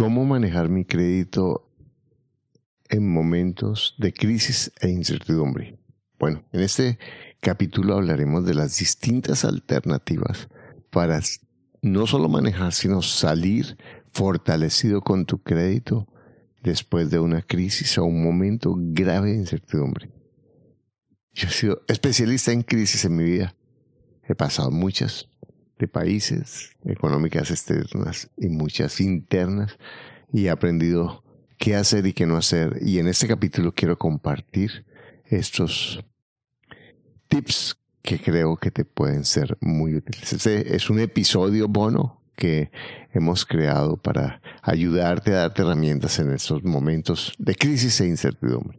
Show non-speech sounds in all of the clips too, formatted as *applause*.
¿Cómo manejar mi crédito en momentos de crisis e incertidumbre? Bueno, en este capítulo hablaremos de las distintas alternativas para no solo manejar, sino salir fortalecido con tu crédito después de una crisis o un momento grave de incertidumbre. Yo he sido especialista en crisis en mi vida. He pasado muchas de países, económicas externas y muchas internas, y he aprendido qué hacer y qué no hacer. Y en este capítulo quiero compartir estos tips que creo que te pueden ser muy útiles. Este es un episodio bono que hemos creado para ayudarte a darte herramientas en estos momentos de crisis e incertidumbre.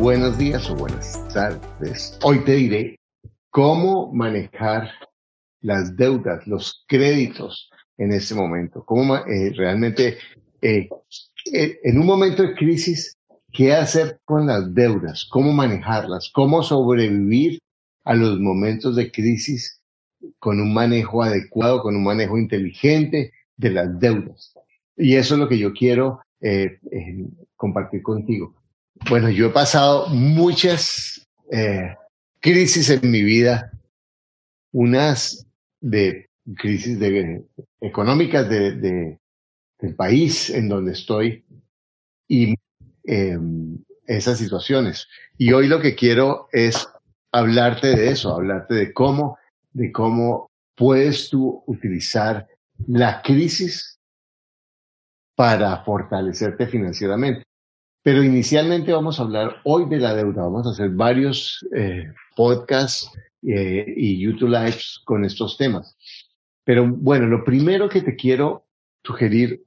Buenos días o buenas tardes. Hoy te diré cómo manejar las deudas, los créditos en este momento. Cómo eh, realmente, eh, eh, en un momento de crisis, qué hacer con las deudas, cómo manejarlas, cómo sobrevivir a los momentos de crisis con un manejo adecuado, con un manejo inteligente de las deudas. Y eso es lo que yo quiero compartir contigo. Bueno, yo he pasado muchas crisis en mi vida, unas de crisis de, económicas de, del país en donde estoy y em, esas situaciones. Y hoy lo que quiero es hablarte de eso, hablarte de cómo, de cómo puedes tú utilizar la crisis para fortalecerte financieramente. Pero inicialmente vamos a hablar hoy de la deuda. Vamos a hacer varios eh, podcasts eh, y YouTube Lives con estos temas. Pero bueno, lo primero que te quiero sugerir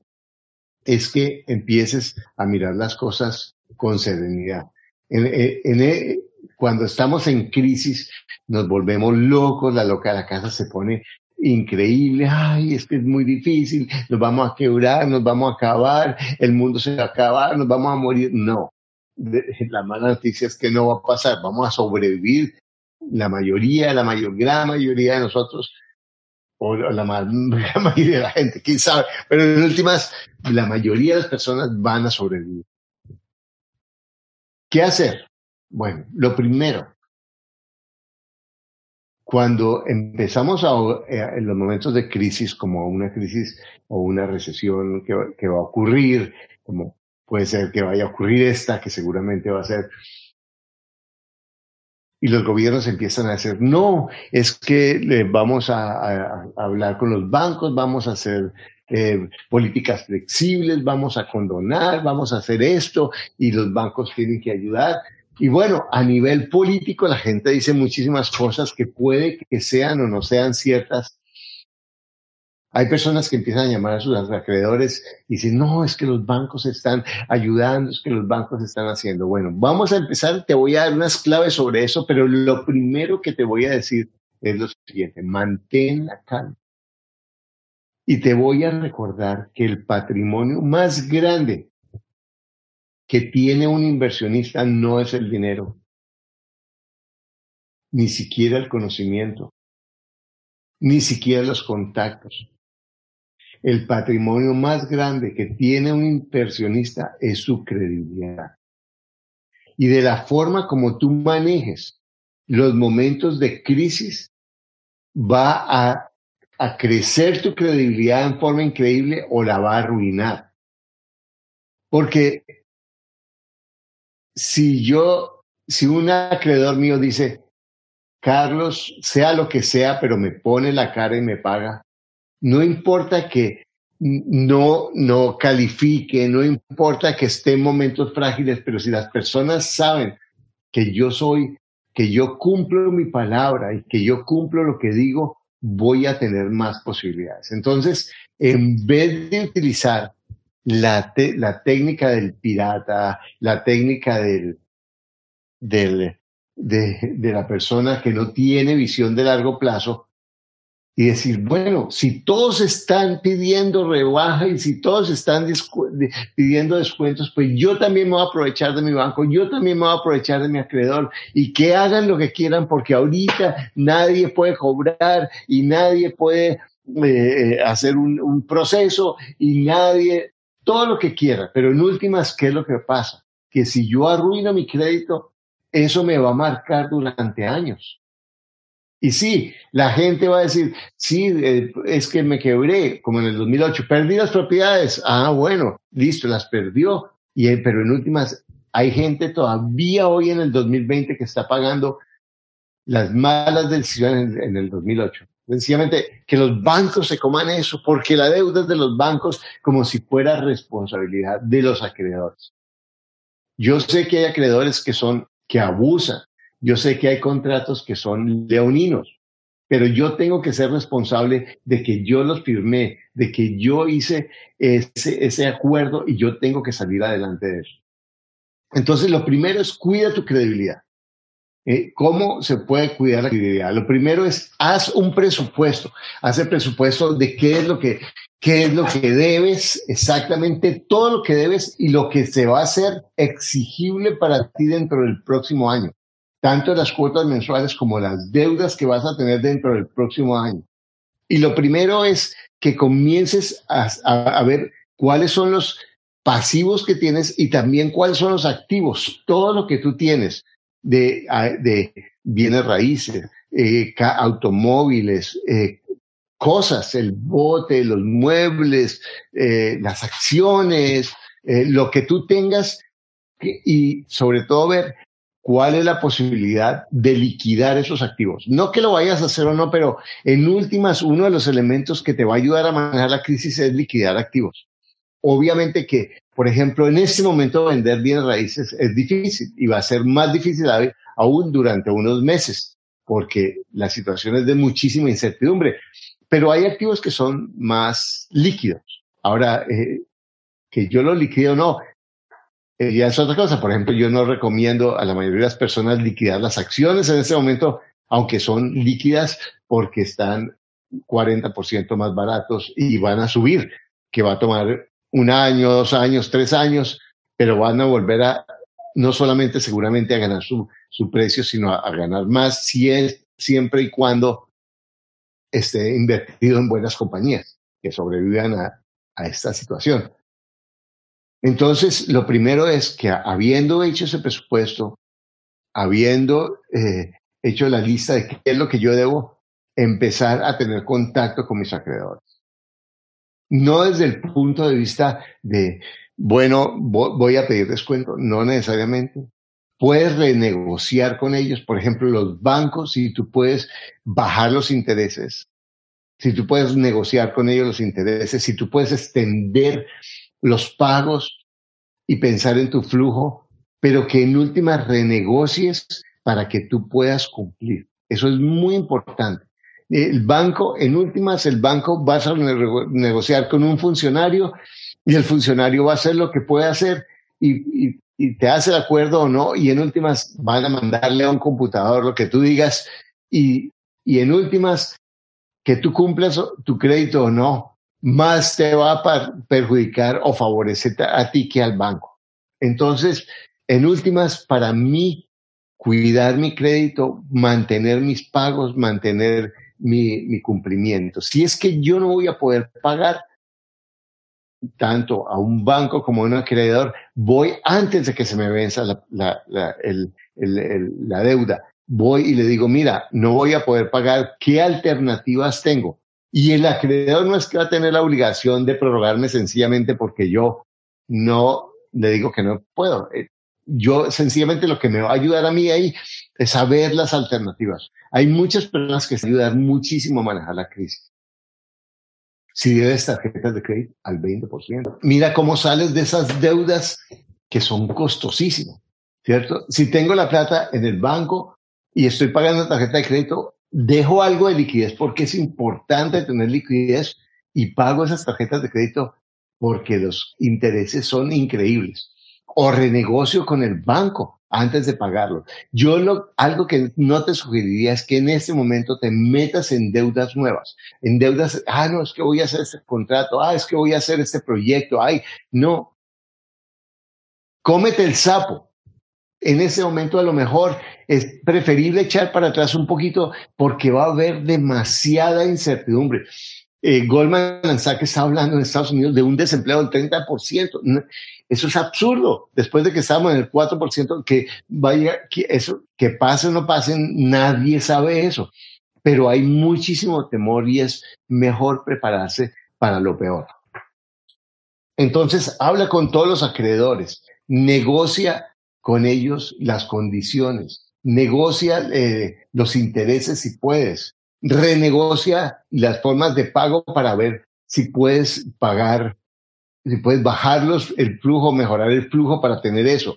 es que empieces a mirar las cosas con serenidad. En, en, cuando estamos en crisis, nos volvemos locos, la loca de la casa se pone increíble, ay, es que es muy difícil, nos vamos a quebrar, nos vamos a acabar, el mundo se va a acabar, nos vamos a morir. No, la mala noticia es que no va a pasar, vamos a sobrevivir. La mayoría, la mayor, gran mayoría de nosotros o *laughs* la, mayoría de la gente, quién sabe, pero en últimas, la mayoría de las personas van a sobrevivir. ¿Qué hacer? Bueno, lo primero, cuando empezamos a, eh, en los momentos de crisis, como una crisis o una recesión que, va a ocurrir, como puede ser que vaya a ocurrir esta, que seguramente va a ser y los gobiernos empiezan a decir, no, es que vamos a, hablar con los bancos, vamos a hacer eh, políticas flexibles, vamos a condonar, vamos a hacer esto y los bancos tienen que ayudar. Y bueno, a nivel político la gente dice muchísimas cosas que puede que sean o no sean ciertas, hay personas que empiezan a llamar a sus acreedores y dicen, no, es que los bancos están ayudando, es que los bancos están haciendo. Bueno, vamos a empezar, te voy a dar unas claves sobre eso, pero lo primero que te voy a decir es lo siguiente, mantén la calma. Y te voy a recordar que el patrimonio más grande que tiene un inversionista no es el dinero, ni siquiera el conocimiento, ni siquiera los contactos el patrimonio más grande que tiene un inversionista es su credibilidad. Y de la forma como tú manejes los momentos de crisis, va a, crecer tu credibilidad en forma increíble o la va a arruinar. Porque si yo, si un acreedor mío dice, Carlos, sea lo que sea, pero me pone la cara y me paga, no importa que no, no califique, no importa que esté en momentos frágiles, pero si las personas saben que yo soy que yo cumplo mi palabra y que yo cumplo lo que digo, voy a tener más posibilidades. Entonces, en vez de utilizar la, la técnica del pirata, la técnica del, del, de, la persona que no tiene visión de largo plazo, y decir, bueno, si todos están pidiendo rebaja y si todos están pidiendo descuentos, pues yo también me voy a aprovechar de mi banco, yo también me voy a aprovechar de mi acreedor y que hagan lo que quieran porque ahorita nadie puede cobrar y nadie puede eh, hacer un, un proceso y nadie, todo lo que quiera, pero en últimas, ¿qué es lo que pasa? Que si yo arruino mi crédito, eso me va a marcar durante años y sí, la gente va a decir, sí, eh, es que me quebré, como en el 2008, perdí las propiedades. Ah, bueno, listo, las perdió. Y, eh, pero en últimas, hay gente todavía hoy en el 2020 que está pagando las malas decisiones en, en el 2008. Sencillamente que los bancos se coman eso, porque la deuda es de los bancos como si fuera responsabilidad de los acreedores. Yo sé que hay acreedores que son, que abusan, yo sé que hay contratos que son leoninos, pero yo tengo que ser responsable de que yo los firmé, de que yo hice ese, ese acuerdo y yo tengo que salir adelante de eso. Entonces, lo primero es cuida tu credibilidad. Eh, ¿Cómo se puede cuidar la credibilidad? Lo primero es haz un presupuesto, haz el presupuesto de qué es lo que, qué es lo que debes, exactamente todo lo que debes y lo que se va a hacer exigible para ti dentro del próximo año tanto las cuotas mensuales como las deudas que vas a tener dentro del próximo año. Y lo primero es que comiences a, ver cuáles son los pasivos que tienes y también cuáles son los activos, todo lo que tú tienes de, de bienes raíces, eh, automóviles, eh, cosas, el bote, los muebles, eh, las acciones, lo que tú tengas y sobre todo ver cuál es la posibilidad de liquidar esos activos. No que lo vayas a hacer o no, pero en últimas, uno de los elementos que te va a ayudar a manejar la crisis es liquidar activos. Obviamente que, por ejemplo, en este momento vender bienes raíces es difícil y va a ser más difícil aún durante unos meses, porque la situación es de muchísima incertidumbre. Pero hay activos que son más líquidos. Ahora, eh, que yo lo liquide o no, eh, ya es otra cosa. Por ejemplo, yo no recomiendo a la mayoría de las personas liquidar las acciones en este momento, aunque son líquidas porque están 40% más baratos y van a subir, que va a tomar un año, dos años, tres años, pero van a volver a, no solamente seguramente a ganar su, su precio, sino a, ganar más si es, siempre y cuando esté invertido en buenas compañías que sobrevivan a, a esta situación. Entonces, lo primero es que habiendo hecho ese presupuesto, habiendo eh, hecho la lista de qué es lo que yo debo, empezar a tener contacto con mis acreedores. No desde el punto de vista de, bueno, voy a pedir descuento, no necesariamente. Puedes renegociar con ellos, por ejemplo, los bancos, si tú puedes bajar los intereses, si tú puedes negociar con ellos los intereses, si tú puedes extender los pagos y pensar en tu flujo, pero que en últimas renegocies para que tú puedas cumplir. Eso es muy importante. El banco, en últimas, el banco va a negociar con un funcionario y el funcionario va a hacer lo que puede hacer y, te hace el acuerdo o no, y en últimas van a mandarle a un computador lo que tú digas y, y en últimas que tú cumplas tu crédito o no, más te va a perjudicar o favorecer a ti que al banco. Entonces, en últimas, para mí, cuidar mi crédito, mantener mis pagos, mantener mi, cumplimiento. Si es que yo no voy a poder pagar tanto a un banco como a un acreedor, voy antes de que se me venza la, la deuda. Voy y le digo, mira, no voy a poder pagar, ¿qué alternativas tengo? Y el acreedor no es que va a tener la obligación de prorrogarme sencillamente porque yo no le digo que no puedo. Eh, yo sencillamente lo que me va a ayudar a mí ahí es saber las alternativas. Hay muchas personas que se ayudan muchísimo a manejar la crisis. Si debes tarjetas de crédito al 20%. Mira cómo sales de esas deudas que son costosísimas, ¿cierto? Si tengo la plata en el banco, y estoy pagando tarjeta de crédito, dejo algo de liquidez porque es importante tener liquidez y pago esas tarjetas de crédito porque los intereses son increíbles. O renegocio con el banco antes de pagarlo. Yo lo, algo que no te sugeriría es que en este momento te metas en deudas nuevas, en deudas, ah, no, es que voy a hacer este contrato, ah, es que voy a hacer este proyecto, ay, no. Cómete el sapo. En ese momento a lo mejor es preferible echar para atrás un poquito porque va a haber demasiada incertidumbre. Eh, Goldman Sachs está hablando en Estados Unidos de un desempleo del 30%. Eso es absurdo. Después de que estamos en el 4%, que vaya, que eso, que pase o no pase, nadie sabe eso. Pero hay muchísimo temor y es mejor prepararse para lo peor. Entonces, habla con todos los acreedores, negocia con ellos las condiciones, negocia eh, los intereses si puedes, renegocia las formas de pago para ver si puedes pagar, si puedes bajarlos el flujo, mejorar el flujo para tener eso.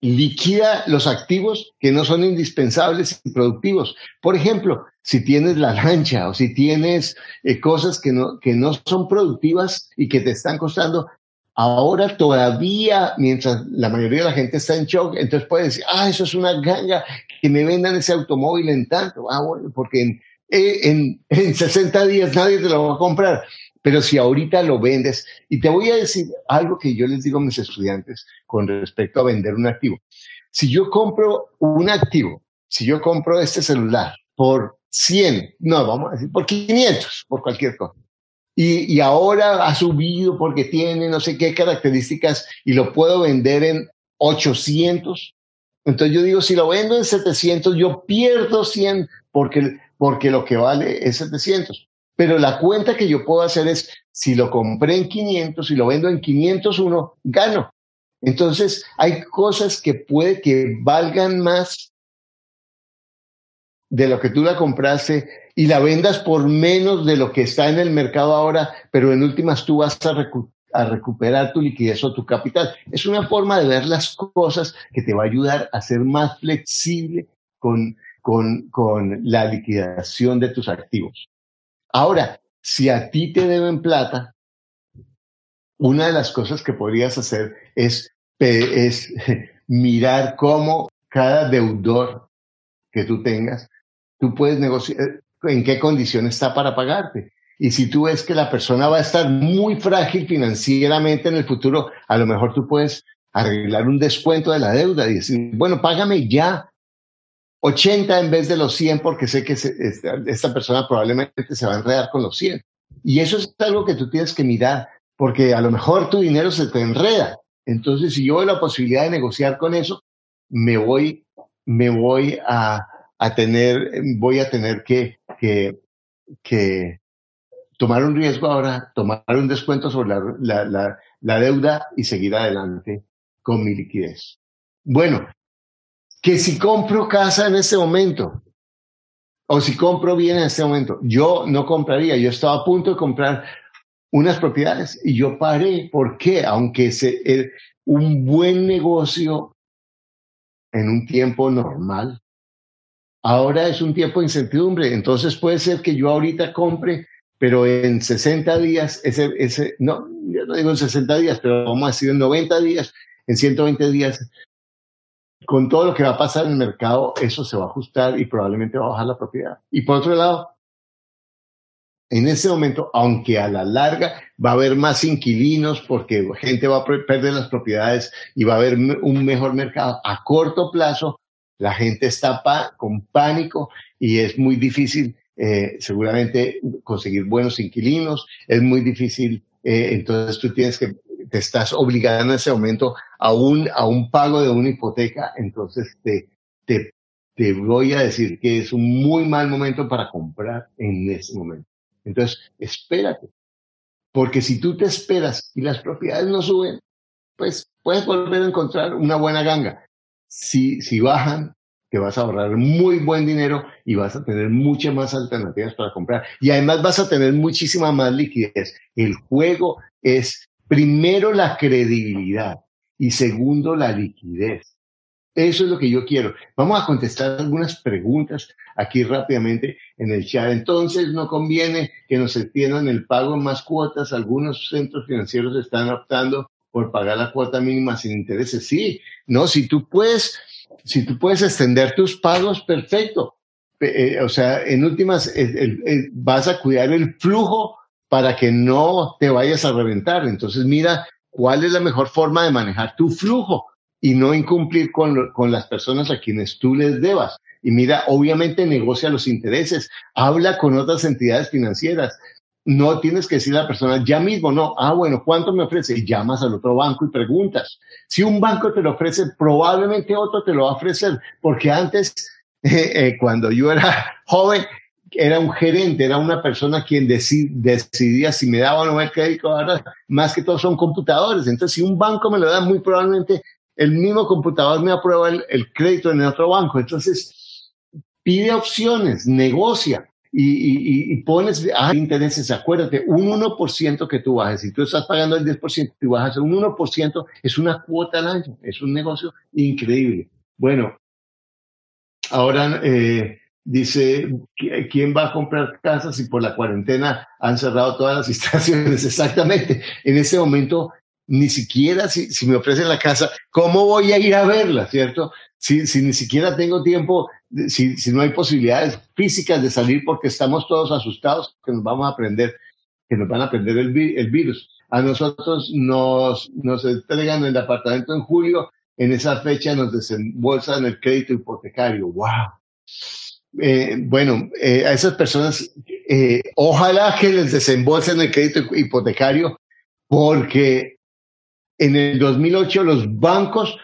Liquida los activos que no son indispensables y productivos. Por ejemplo, si tienes la lancha o si tienes eh, cosas que no, que no son productivas y que te están costando, Ahora todavía, mientras la mayoría de la gente está en shock, entonces puede decir, ah, eso es una ganga, que me vendan ese automóvil en tanto. Ah, bueno, porque en, eh, en, en 60 días nadie te lo va a comprar. Pero si ahorita lo vendes, y te voy a decir algo que yo les digo a mis estudiantes con respecto a vender un activo. Si yo compro un activo, si yo compro este celular por 100, no, vamos a decir por 500, por cualquier cosa y, y, ahora ha subido porque tiene no sé qué características y lo puedo vender en 800. Entonces yo digo, si lo vendo en 700, yo pierdo 100 porque, porque lo que vale es 700. Pero la cuenta que yo puedo hacer es, si lo compré en 500 y lo vendo en 501, gano. Entonces hay cosas que puede que valgan más de lo que tú la compraste y la vendas por menos de lo que está en el mercado ahora, pero en últimas tú vas a, recuperar tu liquidez o tu capital. Es una forma de ver las cosas que te va a ayudar a ser más flexible con, con, con la liquidación de tus activos. Ahora, si a ti te deben plata, una de las cosas que podrías hacer es, *laughs* mirar cómo cada deudor que tú tengas, tú puedes negociar, en qué condición está para pagarte. Y si tú ves que la persona va a estar muy frágil financieramente en el futuro, a lo mejor tú puedes arreglar un descuento de la deuda y decir, bueno, págame ya 80 en vez de los 100 porque sé que esta, persona probablemente se va a enredar con los 100. Y eso es algo que tú tienes que mirar porque a lo mejor tu dinero se te enreda. Entonces, si yo veo la posibilidad de negociar con eso, me voy, me voy a, a tener, voy a tener que, que, que tomar un riesgo ahora, tomar un descuento sobre la, la, la, deuda y seguir adelante con mi liquidez. Bueno, que si compro casa en este momento, o si compro bien en este momento, yo no compraría, yo estaba a punto de comprar unas propiedades y yo paré. ¿Por qué? Aunque se, eh, un buen negocio en un tiempo normal Ahora es un tiempo de incertidumbre, entonces puede ser que yo ahorita compre, pero en 60 días, ese, ese, no, yo no digo en 60 días, pero vamos a decir en 90 días, en 120 días, con todo lo que va a pasar en el mercado, eso se va a ajustar y probablemente va a bajar la propiedad. Y por otro lado, en ese momento, aunque a la larga va a haber más inquilinos porque gente va a perder las propiedades y va a haber un mejor mercado, a corto plazo la gente está con pánico y es muy difícil eh, seguramente conseguir buenos inquilinos, es muy difícil, eh, entonces tú tienes que, te estás obligando en ese momento a un, a un pago de una hipoteca, entonces te, te, te voy a decir que es un muy mal momento para comprar en ese momento. Entonces, espérate, porque si tú te esperas y las propiedades no suben, pues puedes volver a encontrar una buena ganga si, si bajan, te vas a ahorrar muy buen dinero y vas a tener muchas más alternativas para comprar. Y además vas a tener muchísima más liquidez. El juego es primero la credibilidad y segundo la liquidez. Eso es lo que yo quiero. Vamos a contestar algunas preguntas aquí rápidamente en el chat. Entonces, no conviene que nos extiendan el pago en más cuotas. Algunos centros financieros están optando por pagar la cuota mínima sin intereses. Sí, no, si tú puedes, si tú puedes extender tus pagos, perfecto. Eh, o sea, en últimas, vas a cuidar el flujo para que no te vayas a reventar. Entonces, mira cuál es la mejor forma de manejar tu flujo y no incumplir con, con las personas a quienes tú les debas. Y mira, obviamente negocia los intereses, habla con otras entidades financieras. No tienes que decir a la persona ya mismo, no, ah, bueno, ¿cuánto me ofrece? Y llamas al otro banco y preguntas. Si un banco te lo ofrece, probablemente otro te lo va a ofrecer, porque antes, *laughs* eh, cuando yo era joven, era un gerente, era una persona quien decidía si me daba o no el crédito. Ahora, más que todo son computadores. Entonces, si un banco me lo da, muy probablemente el mismo computador me aprueba el, crédito en el otro banco. Entonces, pide opciones, negocia y, pones ah, intereses. Acuérdate, un 1% que tú bajes. Si tú estás pagando el 10% y bajas un 1%, es una cuota al año. Es un negocio increíble. Bueno, ahora... Eh, dice, ¿quién va a comprar casas si por la cuarentena han cerrado todas las *laughs* instalaciones? Exactamente. En ese momento, ni siquiera si, me ofrecen la casa, ¿cómo voy a ir a verla, cierto? Si, ni siquiera tengo tiempo, si, si no hay posibilidades físicas de salir porque estamos todos asustados, que nos vamos a aprender, que nos van a aprender el, el virus. A nosotros nos, nos entregan el apartamento en julio, en esa fecha nos desembolsan el crédito hipotecario. ¡Wow! Eh, bueno, eh, a esas personas, eh, ojalá que les desembolsen el crédito hipotecario, porque en el 2008 los bancos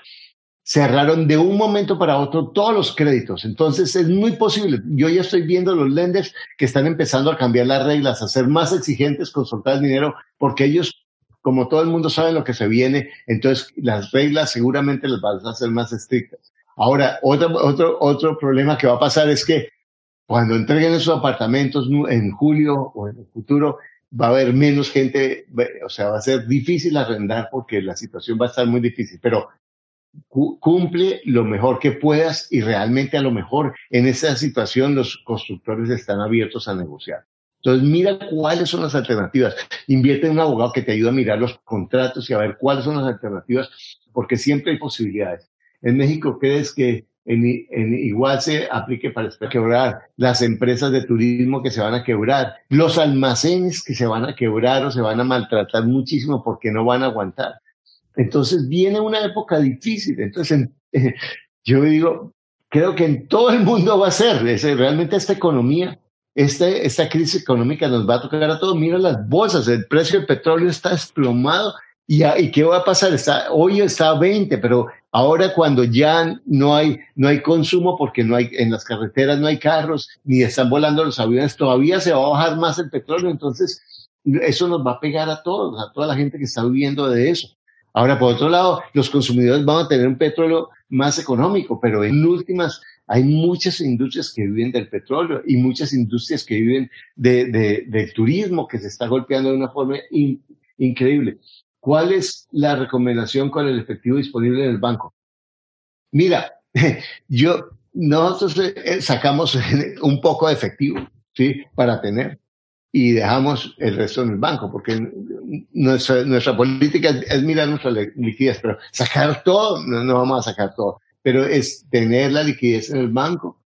cerraron de un momento para otro todos los créditos. Entonces es muy posible. Yo ya estoy viendo los lenders que están empezando a cambiar las reglas, a ser más exigentes con soltar el dinero, porque ellos, como todo el mundo sabe lo que se viene, entonces las reglas seguramente las van a hacer más estrictas. Ahora, otro, otro, otro problema que va a pasar es que cuando entreguen esos apartamentos en julio o en el futuro, va a haber menos gente, o sea, va a ser difícil arrendar porque la situación va a estar muy difícil, pero cumple lo mejor que puedas y realmente a lo mejor en esa situación los constructores están abiertos a negociar. Entonces, mira cuáles son las alternativas. Invierte en un abogado que te ayude a mirar los contratos y a ver cuáles son las alternativas, porque siempre hay posibilidades. En México, ¿crees que en, igual se aplique para quebrar las empresas de turismo que se van a quebrar, los almacenes que se van a quebrar o se van a maltratar muchísimo porque no van a aguantar? Entonces viene una época difícil. Entonces, *laughs* yo digo, creo que en todo el mundo va a ser, realmente esta economía, esta, esta crisis económica nos va a tocar a todos. Mira las bolsas, el precio del petróleo está desplomado ¿Y, ¿Y, qué va a pasar? Está, hoy está a 20, pero ahora cuando ya no hay, no hay consumo porque no hay, en las carreteras no hay carros, ni están volando los aviones, todavía se va a bajar más el petróleo. Entonces, eso nos va a pegar a todos, a toda la gente que está viviendo de eso. Ahora, por otro lado, los consumidores van a tener un petróleo más económico, pero en últimas hay muchas industrias que viven del petróleo y muchas industrias que viven de, de, del turismo que se está golpeando de una forma increíble. ¿Cuál es la recomendación con el efectivo disponible en el banco? Mira, *laughs* yo, nosotros eh, sacamos *laughs* un poco de efectivo, ¿sí? Para tener y dejamos el resto en el banco, porque nuestra, nuestra política es, mirar nuestra liquidez, pero sacar todo, no, no vamos a sacar todo, pero es tener la liquidez en el banco,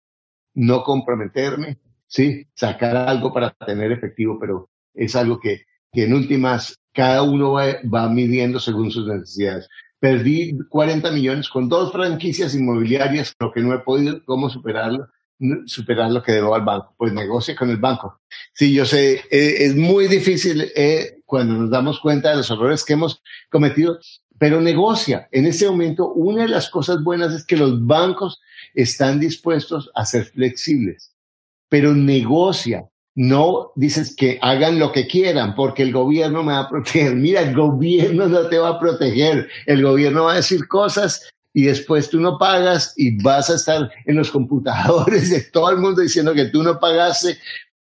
no comprometerme, sí, sacar algo para tener efectivo, pero es algo que, que en últimas cada uno va, midiendo según sus necesidades. Perdí 40 millones con dos franquicias inmobiliarias, lo que no he podido, ¿cómo superarlo? superar lo que debo al banco, pues negocia con el banco. Sí, yo sé, eh, es muy difícil eh, cuando nos damos cuenta de los errores que hemos cometido, pero negocia. En este momento, una de las cosas buenas es que los bancos están dispuestos a ser flexibles, pero negocia. No dices que hagan lo que quieran porque el gobierno me va a proteger. *laughs* Mira, el gobierno no te va a proteger. El gobierno va a decir cosas y después tú no pagas y vas a estar en los computadores de todo el mundo diciendo que tú no pagaste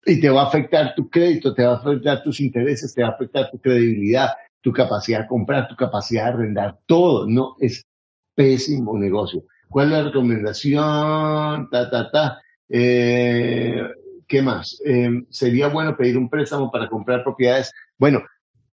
y te va a afectar tu crédito, te va a afectar tus intereses, te va a afectar tu credibilidad, tu capacidad de comprar, tu capacidad de arrendar, todo. No, es pésimo negocio. ¿Cuál es la recomendación? Ta, ta, ta. Eh, ¿Qué más? Eh, ¿Sería bueno pedir un préstamo para comprar propiedades? Bueno,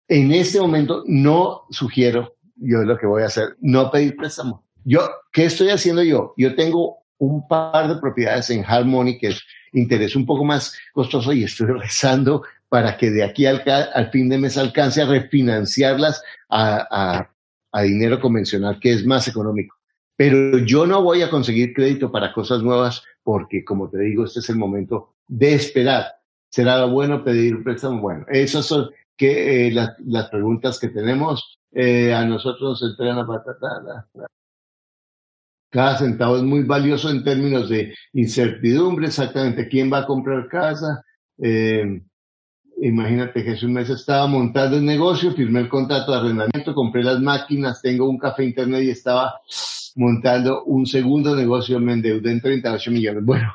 en este momento no sugiero, yo lo que voy a hacer, no pedir préstamo. Yo, ¿qué estoy haciendo yo? Yo tengo un par de propiedades en Harmony que es interés un poco más costoso y estoy *laughs* rezando para que de aquí al, al fin de mes alcance a refinanciarlas a, a dinero convencional que es más económico. Pero yo no voy a conseguir crédito para cosas nuevas porque, como te digo, este es el momento de esperar. ¿Será bueno pedir un préstamo? Bueno, esas son que, eh, las, preguntas que tenemos. Eh, a nosotros nos entregan a patata. Cada centavo es muy valioso en términos de incertidumbre, exactamente quién va a comprar casa. Eh, imagínate que hace un mes estaba montando el negocio, firmé el contrato de arrendamiento, compré las máquinas, tengo un café internet y estaba montando un segundo negocio, me endeudé en 38 millones. Bueno,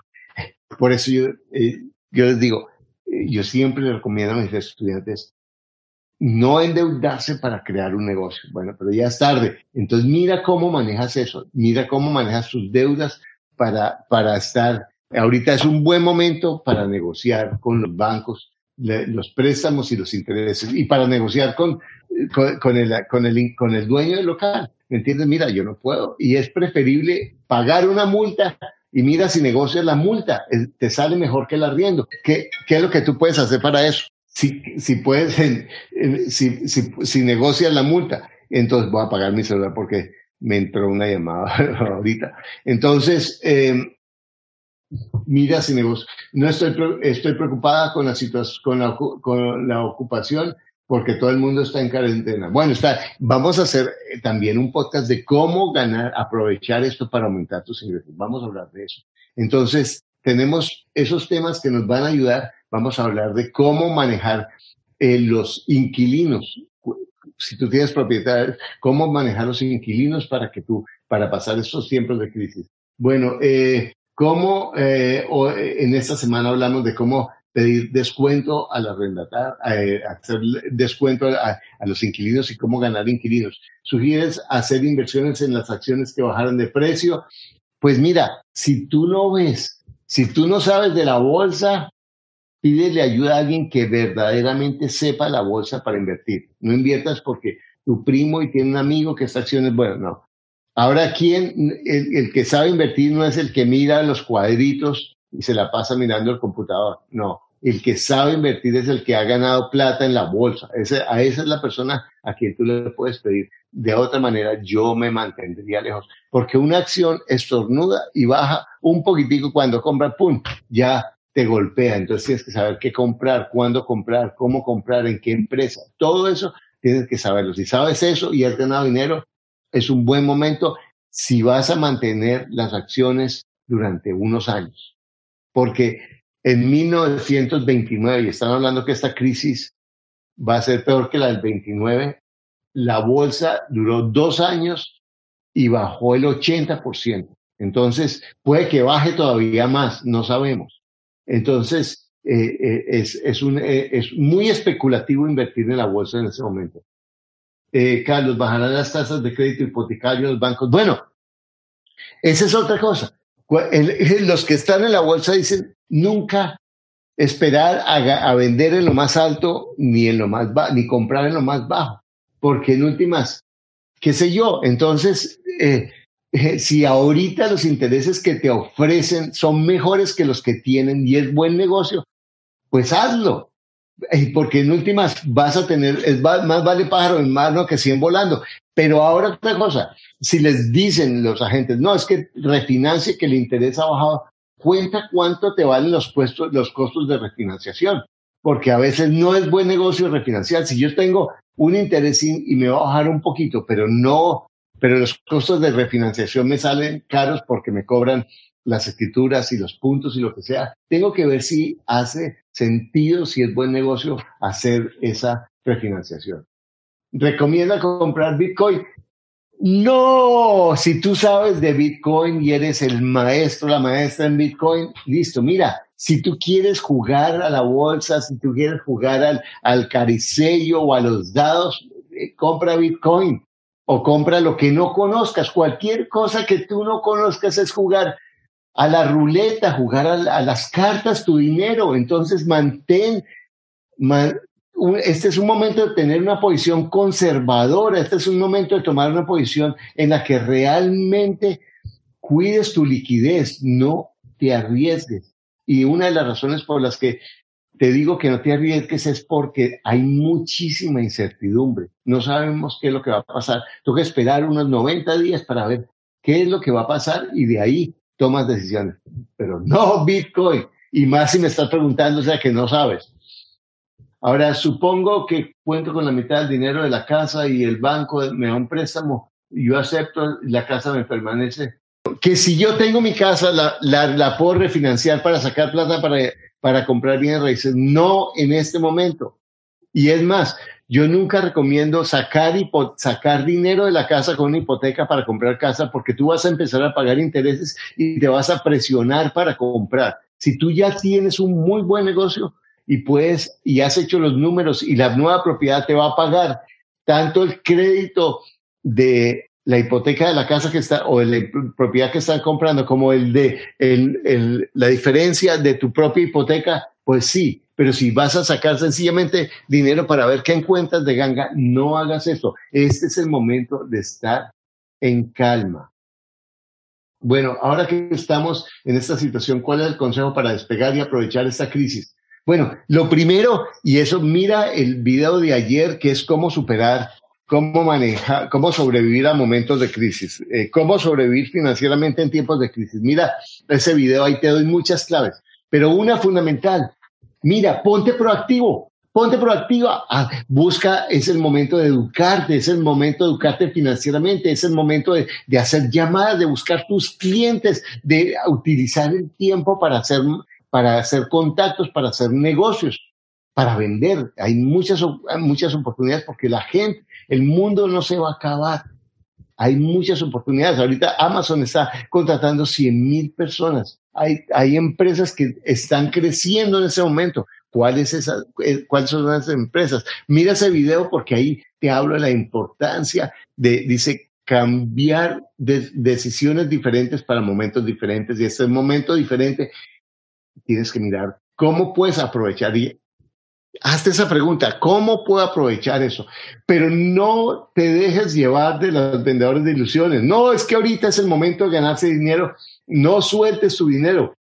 por eso yo, eh, yo les digo, eh, yo siempre les recomiendo a mis estudiantes no endeudarse para crear un negocio. Bueno, pero ya es tarde. Entonces mira cómo manejas eso, mira cómo manejas tus deudas para, para estar, ahorita es un buen momento para negociar con los bancos los préstamos y los intereses y para negociar con, con, el, con, el, con el dueño del local. ¿Me entiendes? Mira, yo no puedo. Y es preferible pagar una multa y mira si negocias la multa, te sale mejor que el arriendo. ¿Qué, ¿Qué es lo que tú puedes hacer para eso? Si, si puedes, *laughs* si, si, si negocias la multa, entonces voy a pagar mi celular porque me entró una llamada *laughs* ahorita. Entonces, eh, mira si negocio. No estoy, estoy preocupada con la situación, con la, con la ocupación porque todo el mundo está en cuarentena. Bueno, está, vamos a hacer eh, también un podcast de cómo ganar, aprovechar esto para aumentar tus ingresos. Vamos a hablar de eso. Entonces, tenemos esos temas que nos van a ayudar. Vamos a hablar de cómo manejar eh, los inquilinos. Si tú tienes propietarios, cómo manejar los inquilinos para que tú, para pasar estos tiempos de crisis. Bueno, eh, cómo, eh, en esta semana hablamos de cómo pedir descuento al arrendatar, eh, hacer descuento a, los inquilinos y cómo ganar inquilinos. ¿Sugieres hacer inversiones en las acciones que bajaron de precio? Pues mira, si tú no ves, si tú no sabes de la bolsa, pídele ayuda a alguien que verdaderamente sepa la bolsa para invertir. No inviertas porque tu primo y tiene un amigo que está acciones, bueno, no. Ahora, ¿quién, el que sabe invertir no es el que mira los cuadritos y se la pasa mirando el computador. No, el que sabe invertir es el que ha ganado plata en la bolsa. Ese, a esa es la persona a quien tú le puedes pedir. De otra manera, yo me mantendría lejos, porque una acción estornuda y baja un poquitico cuando compra, ¡pum! Ya te golpea. Entonces tienes que saber qué comprar, cuándo comprar, cómo comprar, en qué empresa. Todo eso tienes que saberlo. Si sabes eso y has ganado dinero, es un buen momento si vas a mantener las acciones durante unos años porque en 1929, y están hablando que esta crisis va a ser peor que la del 29, la bolsa duró dos años y bajó el 80%. Entonces, puede que baje todavía más, no sabemos. Entonces, eh, eh, es, eh, es muy especulativo invertir en la bolsa en ese momento. Carlos, bajarán las tasas de crédito hipotecario en los bancos. Bueno, esa es otra cosa *laughs* los que están en la bolsa dicen nunca esperar a, vender en lo más alto ni en lo más ni comprar en lo más bajo, porque en últimas, qué sé yo, entonces, eh, eh, si ahorita los intereses que te ofrecen son mejores que los que tienen y es buen negocio, pues hazlo, porque en últimas vas a tener, es más, vale pájaro en mano que 100 volando. Pero ahora otra cosa, si les dicen los agentes, no, es que refinancie que el interés ha bajado, cuenta cuánto te valen los, puestos, los costos de refinanciación, porque a veces no es buen negocio refinanciar. Si yo tengo un interés y me va a bajar un poquito, pero no, pero los costos de refinanciación me salen caros porque me cobran las escrituras y los puntos y lo que sea, tengo que ver si hace sentido, si es buen negocio hacer esa refinanciación. ¿Recomienda comprar Bitcoin? No, si tú sabes de Bitcoin y eres el maestro, la maestra en Bitcoin, listo, mira, si tú quieres jugar a la bolsa, si tú quieres jugar al, al caricello o a los dados, eh, compra Bitcoin o compra lo que no conozcas. Cualquier cosa que tú no conozcas es jugar a la ruleta, jugar a, las cartas tu dinero. Entonces mantén, este es un momento de tener una posición conservadora, este es un momento de tomar una posición en la que realmente cuides tu liquidez, no te arriesgues. Y una de las razones por las que te digo que no te arriesgues es porque hay muchísima incertidumbre. No sabemos qué es lo que va a pasar. Tengo que esperar unos 90 días para ver qué es lo que va a pasar y de ahí tomas decisiones. Pero no Bitcoin. Y más si me estás preguntando, o sea, que no sabes. Ahora, supongo que cuento con la mitad del dinero de la casa y el banco me da un préstamo, yo acepto, la casa me permanece. Que si yo tengo mi casa, la, la, la puedo refinanciar para sacar plata para, para comprar bienes raíces. No en este momento. Y es más, yo nunca recomiendo sacar, sacar dinero de la casa con una hipoteca para comprar casa porque tú vas a empezar a pagar intereses y te vas a presionar para comprar. Si tú ya tienes un muy buen negocio, y puedes, y has hecho los números y la nueva propiedad te va a pagar tanto el crédito de la hipoteca de la casa que está o de la propiedad que están comprando como el de la diferencia de tu propia hipoteca, pues sí, pero si vas a sacar sencillamente dinero para ver qué encuentras de ganga, no hagas eso. Este es el momento de estar en calma. Bueno, ahora que estamos en esta situación, ¿cuál es el consejo para despegar y aprovechar esta crisis? Bueno, lo primero, y eso mira el video de ayer, que es cómo superar, cómo manejar, cómo sobrevivir a momentos de crisis, eh, cómo sobrevivir financieramente en tiempos de crisis. Mira ese video, ahí te doy muchas claves, pero una fundamental, mira, ponte proactivo, ponte proactiva, ah, busca, es el momento de educarte, es el momento de educarte financieramente, es el momento de, de, hacer llamadas, de buscar tus clientes, de utilizar el tiempo para hacer para hacer contactos, para hacer negocios, para vender. Hay muchas, muchas oportunidades porque la gente, el mundo no se va a acabar. Hay muchas oportunidades. Ahorita Amazon está contratando 100 mil personas. Hay, hay empresas que están creciendo en ese momento. ¿Cuáles, esa, eh, ¿Cuáles son las empresas? Mira ese video porque ahí te hablo de la importancia de, dice, cambiar decisiones diferentes para momentos diferentes. Y este momento diferente tienes que mirar cómo puedes aprovechar y hazte esa pregunta, ¿cómo puedo aprovechar eso? Pero no te dejes llevar de los vendedores de ilusiones. No, es que ahorita es el momento de ganarse dinero. No sueltes tu dinero.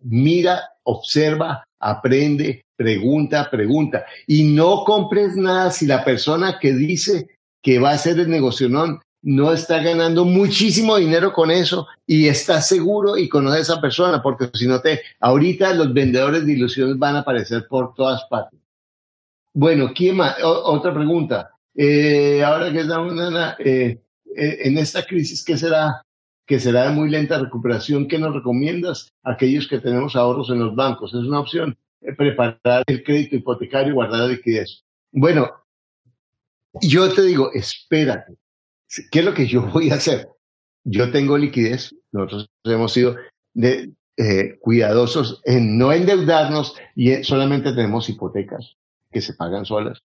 Mira, observa, aprende, pregunta, pregunta. Y no compres nada si la persona que dice que va a hacer el negocio no, no está ganando muchísimo dinero con eso y está seguro y conoce a esa persona, porque si no te, ahorita los vendedores de ilusiones van a aparecer por todas partes. Bueno, ¿quién más? otra pregunta. Eh, ahora que estamos eh, eh, en esta crisis, ¿qué será? Que será de muy lenta recuperación. ¿Qué nos recomiendas? Aquellos que tenemos ahorros en los bancos. Es una opción. preparar el crédito hipotecario y guardar liquidez. Bueno, yo te digo, espérate ¿Qué es lo que yo *laughs* voy a hacer? Yo tengo liquidez, nosotros hemos sido de, eh, cuidadosos en no endeudarnos y solamente tenemos hipotecas que se pagan solas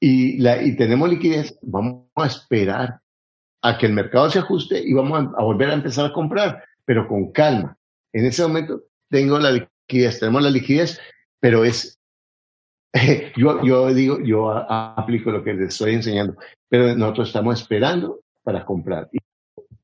y, la, y tenemos liquidez, vamos a esperar a que el mercado se ajuste y vamos a, a volver a empezar a comprar, pero con calma. En ese momento tengo la liquidez, tenemos la liquidez, pero es *laughs* yo, yo digo, yo aplico lo que les estoy enseñando, pero nosotros estamos esperando para comprar.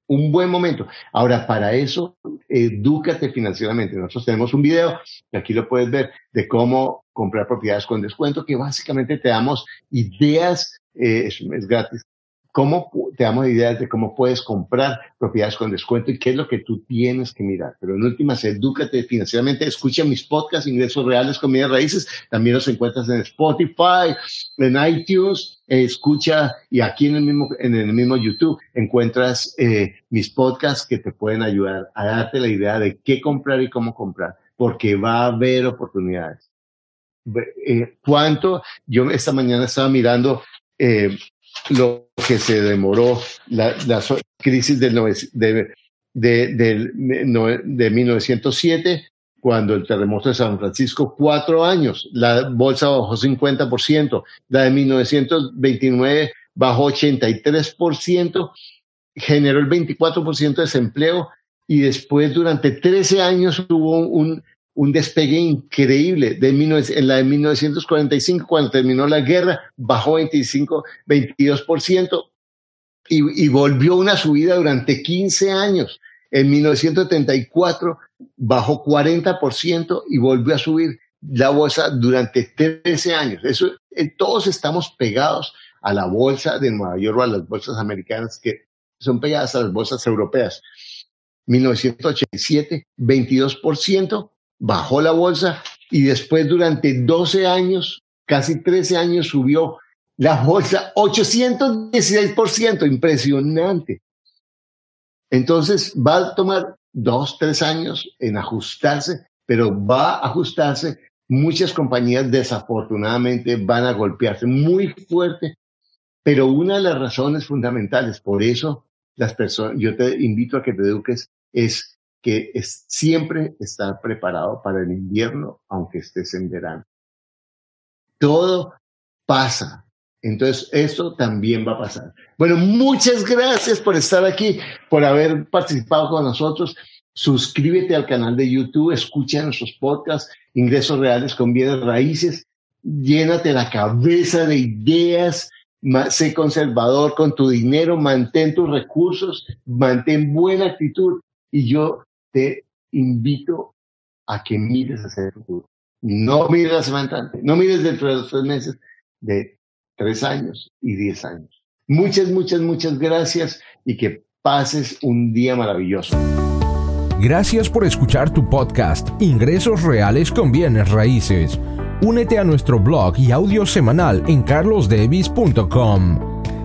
Un buen momento. Ahora, para eso, edúcate financieramente. Nosotros tenemos un video, aquí lo puedes ver, de cómo comprar propiedades con descuento, que básicamente te damos ideas, eh, es gratis, cómo te damos ideas de cómo puedes comprar propiedades con descuento y qué es lo que tú tienes que mirar. Pero en últimas, edúcate financieramente, escucha mis podcasts, ingresos reales con mis raíces, también los encuentras en Spotify, en iTunes, escucha y aquí en el mismo, en el mismo YouTube encuentras eh, mis podcasts que te pueden ayudar a darte la idea de qué comprar y cómo comprar, porque va a haber oportunidades. Eh, ¿Cuánto? Yo esta mañana estaba mirando eh, lo que se demoró la, crisis del, de, de, de, 1907, cuando el terremoto de San Francisco, cuatro años, la bolsa bajó 50%, la de 1929 bajó 83%, generó el 24% de desempleo y después durante 13 años tuvo un, un despegue increíble. De en la de 1945, cuando terminó la guerra, bajó 25, 22% y, y volvió una subida durante 15 años. En 1974 bajó 40% y volvió a subir la bolsa durante 13 años. Eso, eh, todos estamos pegados a la bolsa de Nueva York o a las bolsas americanas que son pegadas a las bolsas europeas. 1987, 22%, bajó la bolsa y después durante 12 años, casi 13 años, subió la bolsa 816%, impresionante. Entonces va a tomar dos, tres años en ajustarse, pero va a ajustarse. Muchas compañías desafortunadamente van a golpearse muy fuerte, pero una de las razones fundamentales, por eso las personas, yo te invito a que te eduques, es que es siempre estar preparado para el invierno, aunque estés en verano. Todo pasa. Entonces, esto también va a pasar. Bueno, muchas gracias por estar aquí, por haber participado con nosotros. Suscríbete al canal de YouTube, escucha nuestros podcasts, ingresos reales con bienes raíces, llénate la cabeza de ideas, sé conservador con tu dinero, mantén tus recursos, mantén buena actitud y yo te invito a que mires hacia el futuro. No mires la semana no mires dentro de los tres meses, de tres años y diez años. Muchas, muchas, muchas gracias y que pases un día maravilloso. Gracias por escuchar tu podcast Ingresos Reales con Bienes Raíces. Únete a nuestro blog y audio semanal en carlosdevis.com.